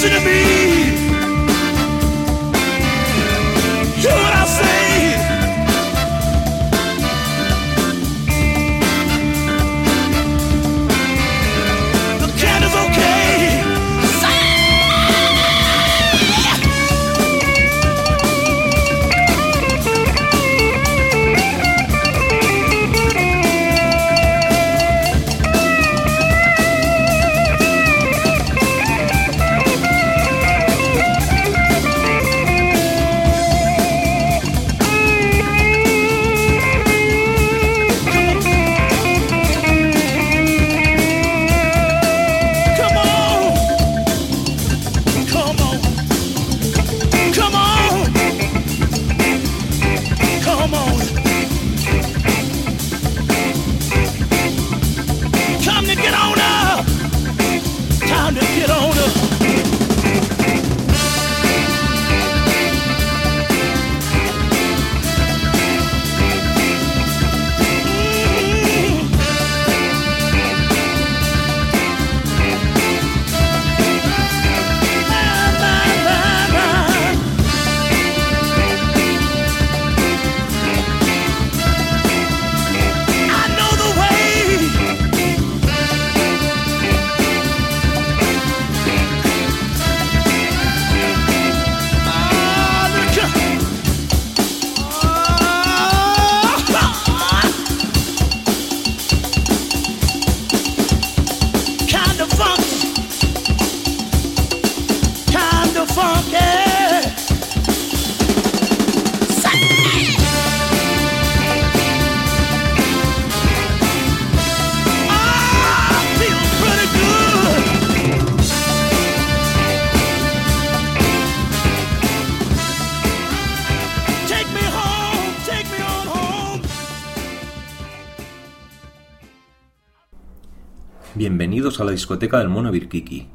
Listen to me. A la discoteca del Mono Birkiki.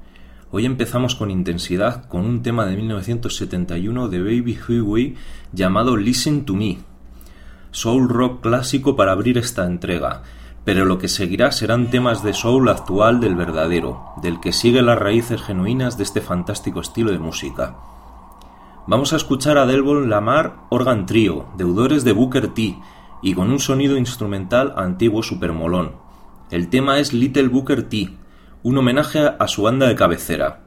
Hoy empezamos con intensidad con un tema de 1971 de Baby Huey llamado Listen to Me. Soul rock clásico para abrir esta entrega, pero lo que seguirá serán temas de soul actual del verdadero, del que sigue las raíces genuinas de este fantástico estilo de música. Vamos a escuchar a Delbon Lamar Organ Trio, deudores de Booker T, y con un sonido instrumental antiguo supermolón. El tema es Little Booker T, un homenaje a su banda de cabecera.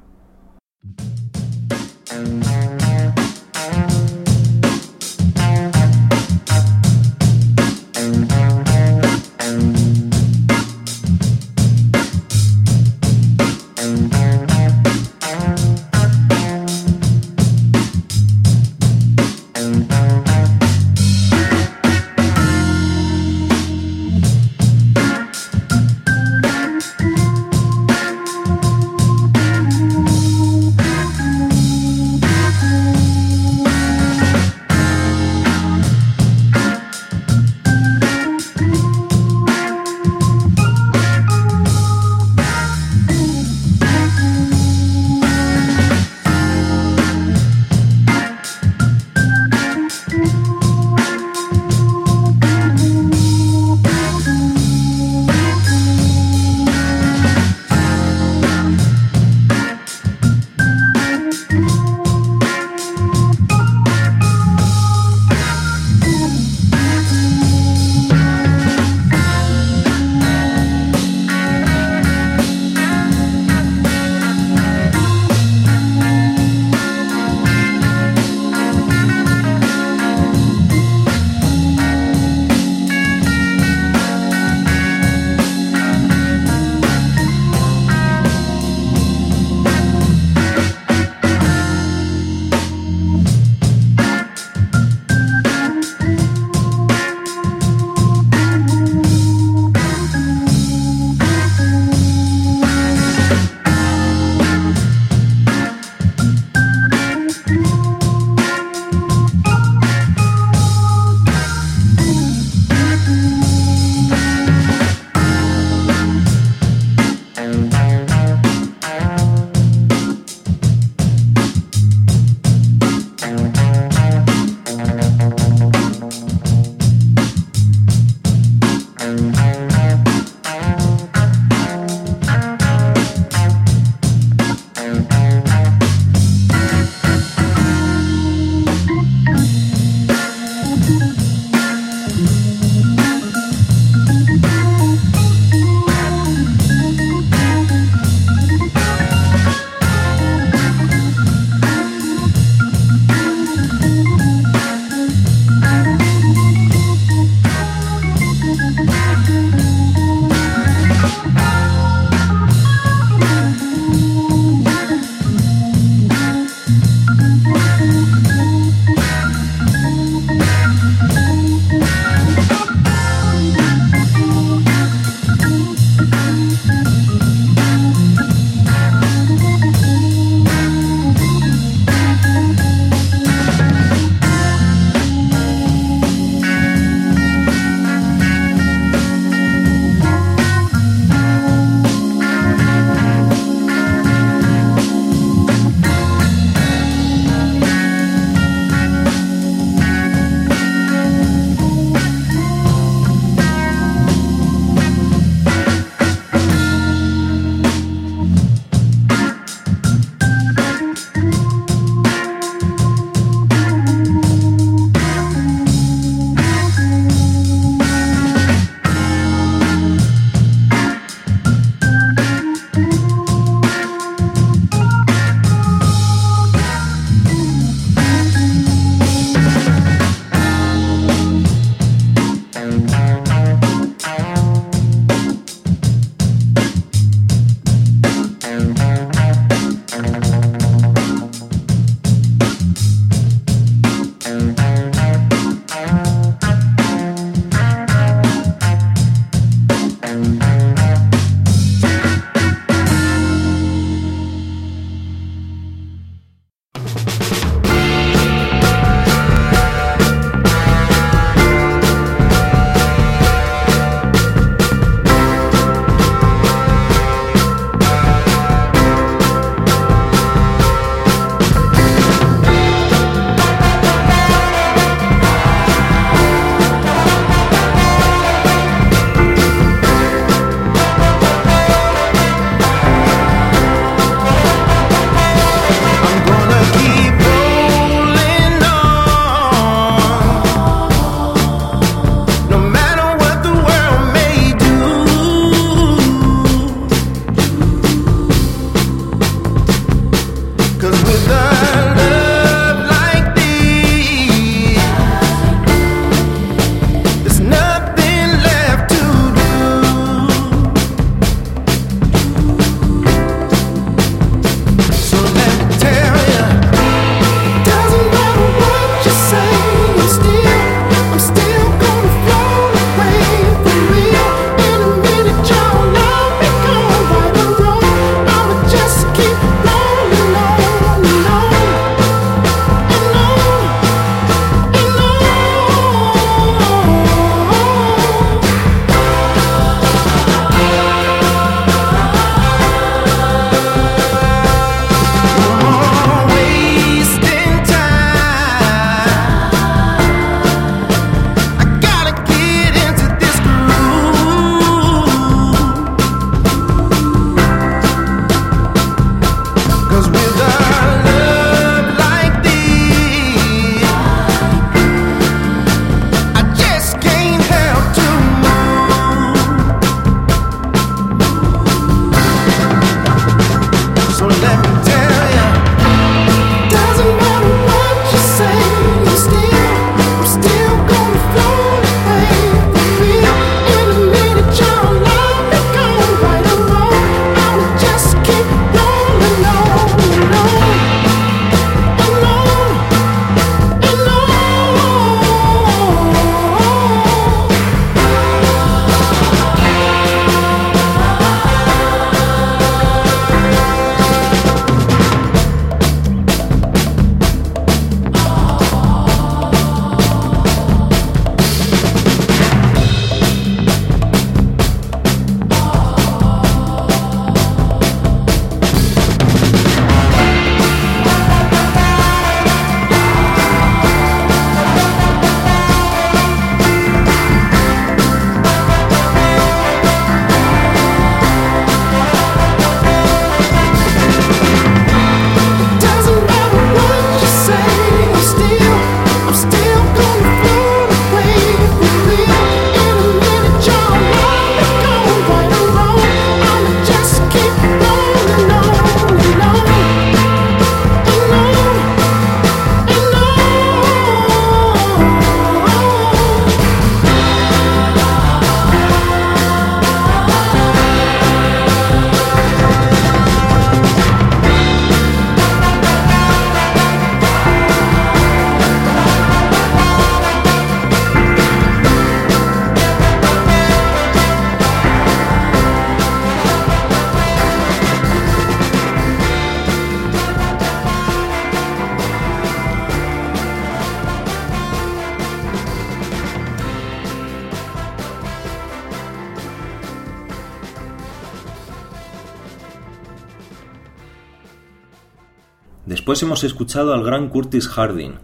Hemos escuchado al gran Curtis Harding,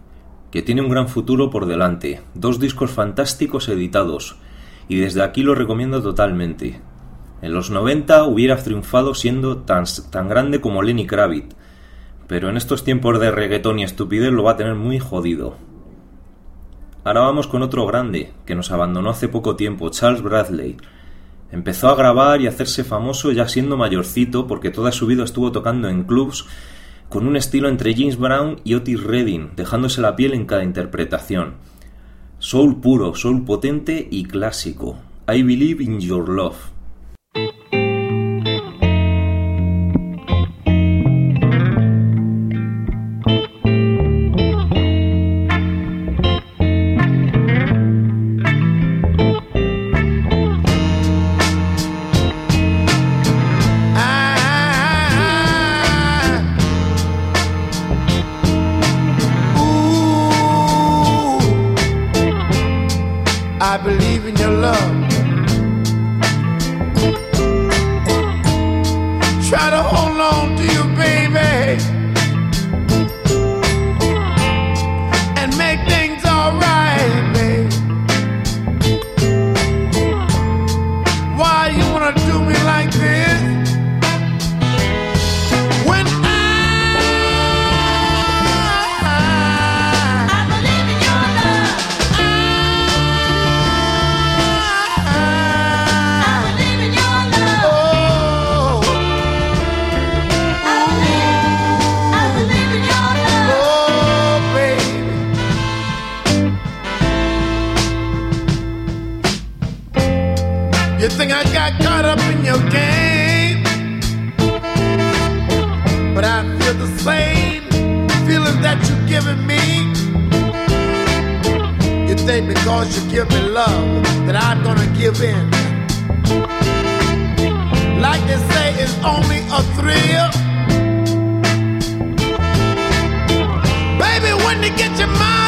que tiene un gran futuro por delante, dos discos fantásticos editados, y desde aquí lo recomiendo totalmente. En los 90 hubiera triunfado siendo tan, tan grande como Lenny Kravitz, pero en estos tiempos de reggaetón y estupidez lo va a tener muy jodido. Ahora vamos con otro grande, que nos abandonó hace poco tiempo, Charles Bradley. Empezó a grabar y hacerse famoso ya siendo mayorcito porque toda su vida estuvo tocando en clubs con un estilo entre James Brown y Otis Redding, dejándose la piel en cada interpretación. Soul puro, soul potente y clásico. I Believe in Your Love. gotta get your mind.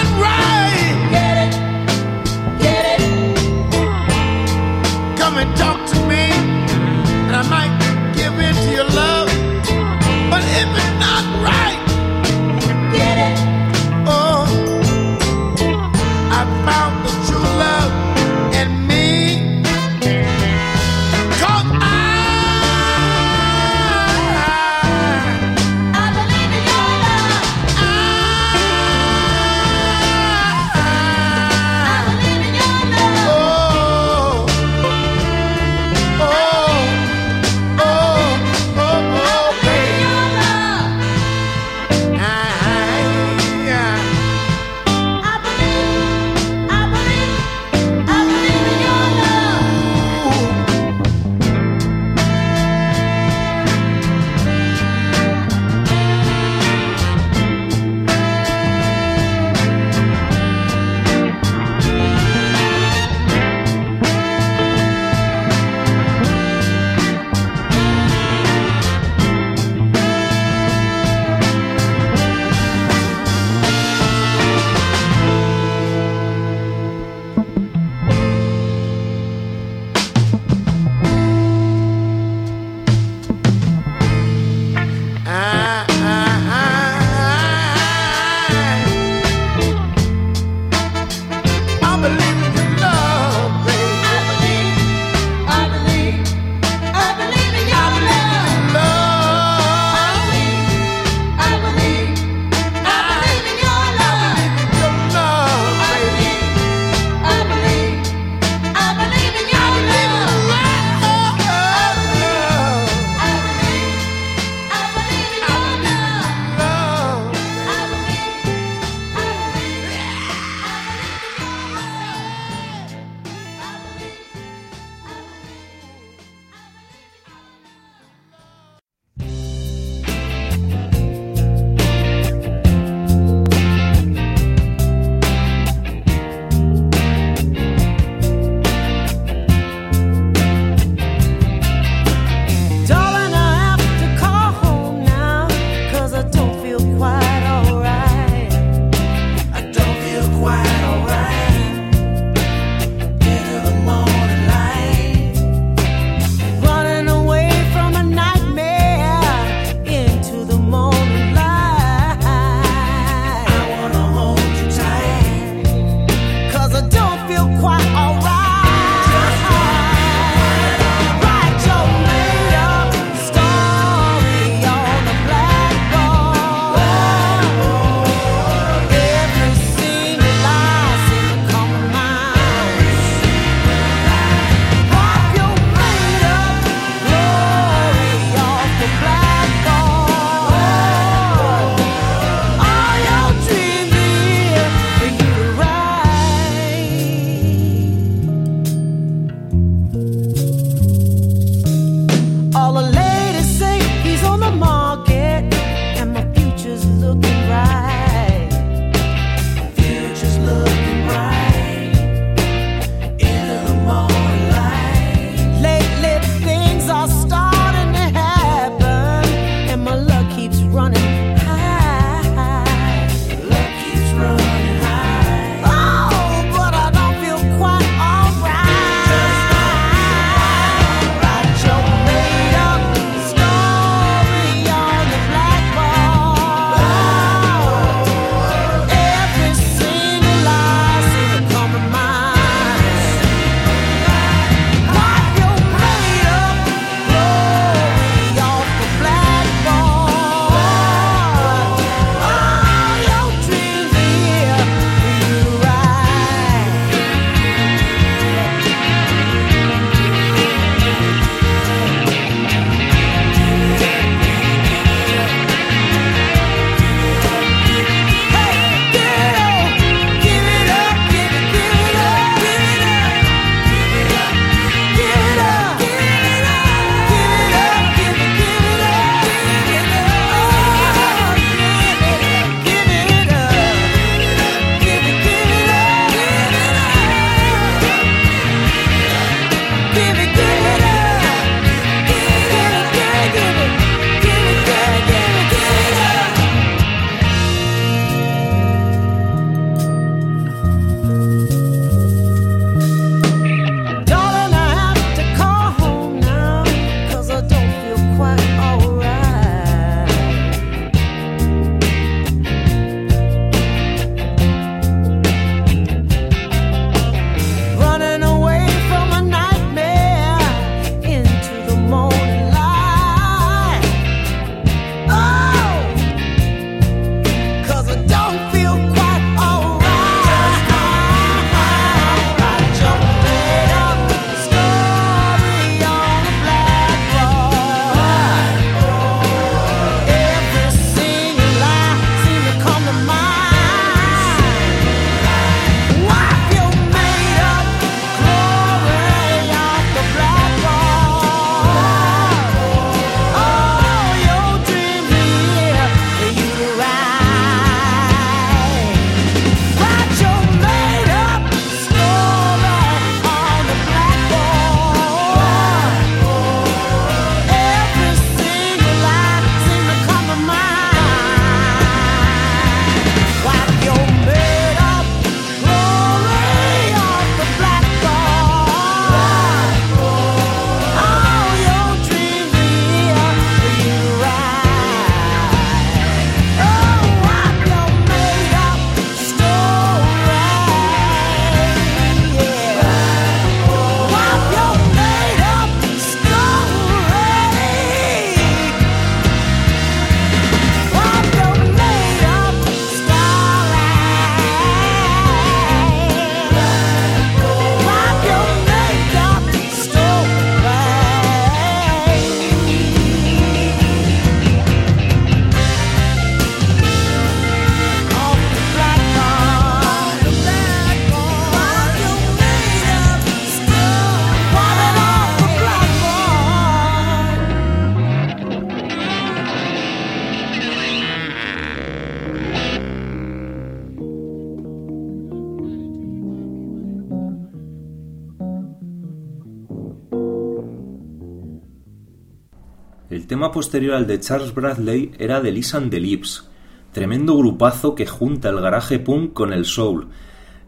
Posterior al de Charles Bradley era de Liz and the Lips, tremendo grupazo que junta el garaje punk con el soul,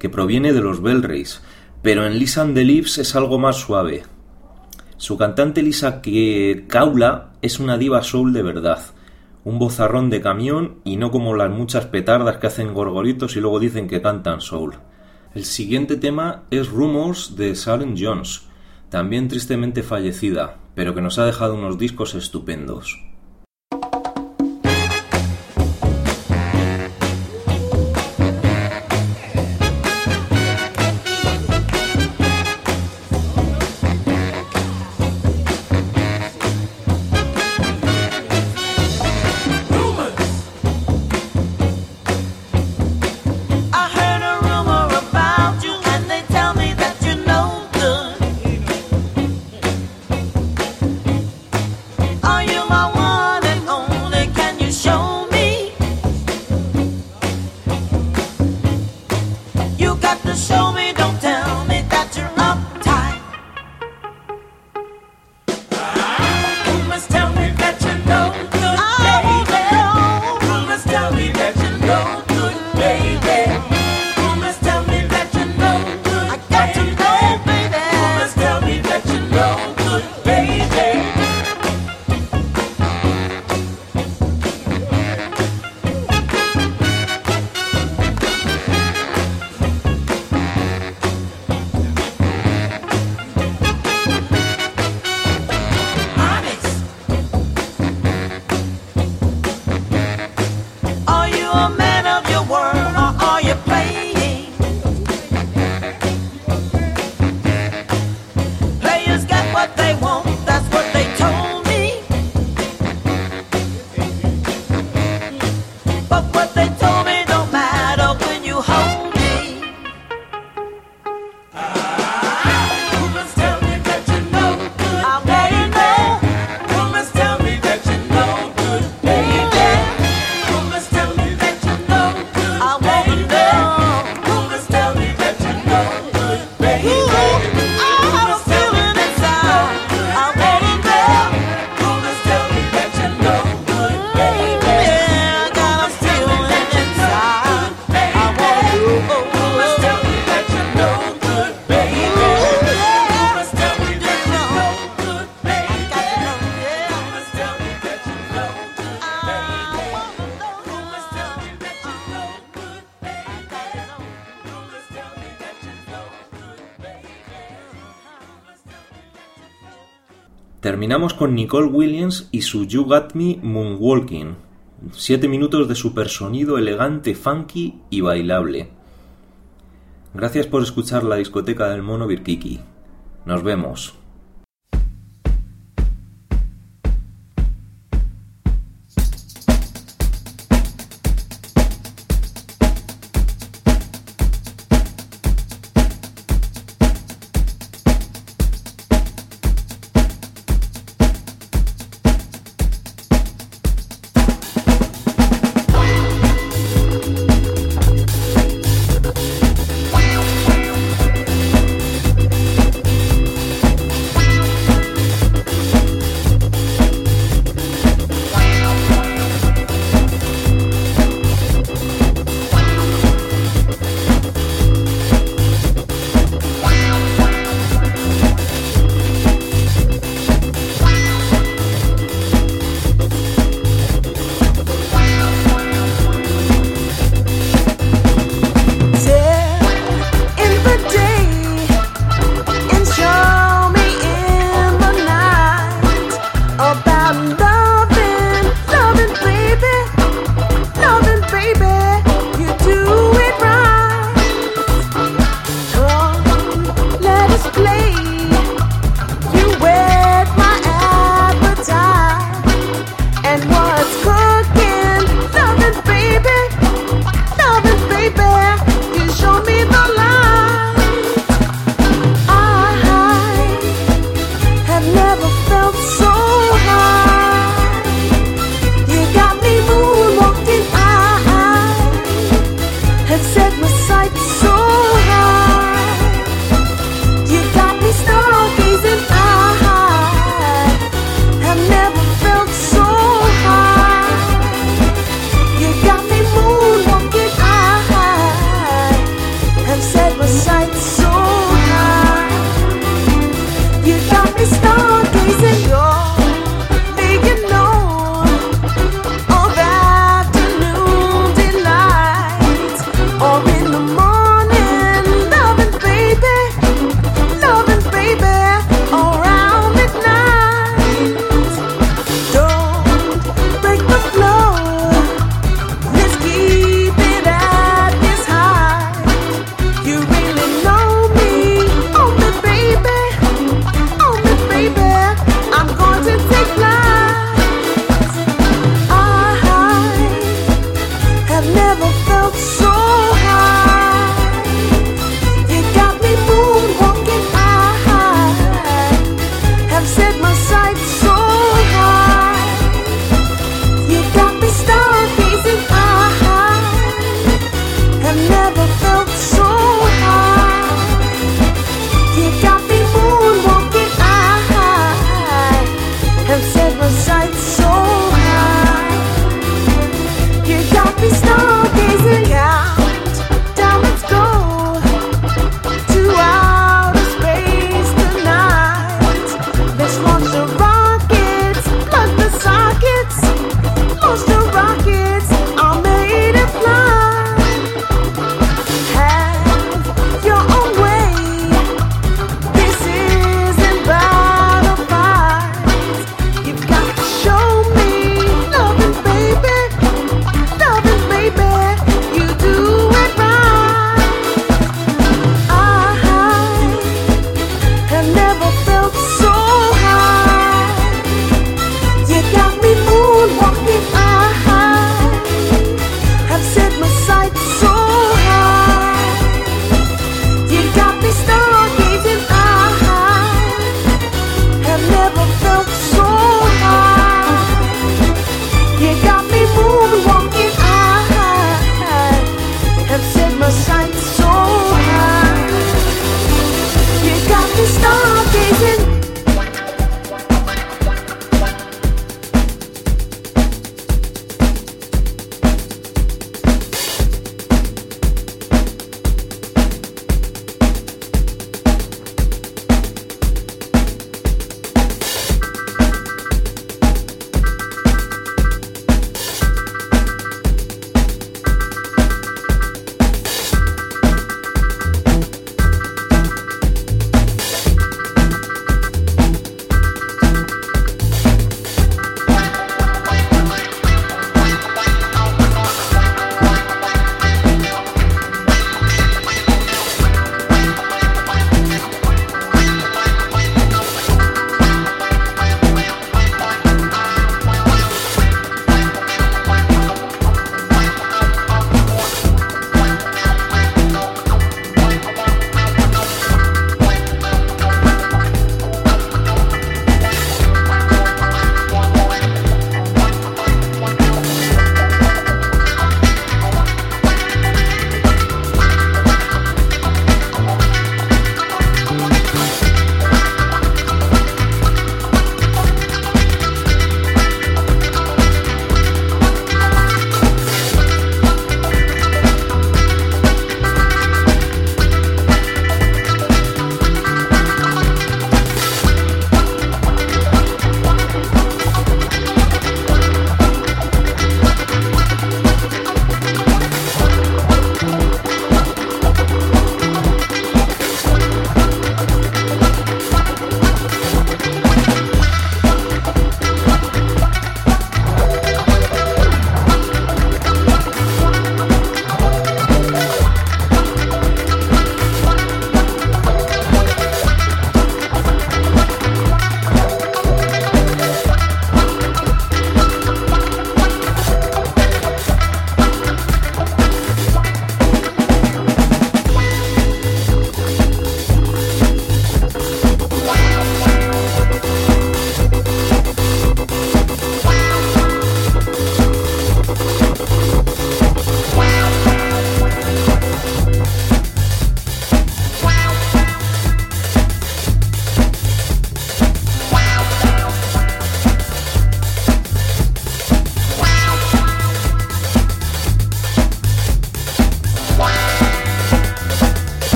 que proviene de los Bellrays, pero en Liz and the Lips es algo más suave. Su cantante Lisa que Kaula es una diva soul de verdad, un bozarrón de camión y no como las muchas petardas que hacen gorgoritos y luego dicen que cantan soul. El siguiente tema es Rumors de Sharon Jones, también tristemente fallecida, pero que nos ha dejado unos discos estupendos. Con Nicole Williams y su You Got Me Moonwalking. Siete minutos de supersonido elegante, funky y bailable. Gracias por escuchar la discoteca del mono Birkiki. Nos vemos.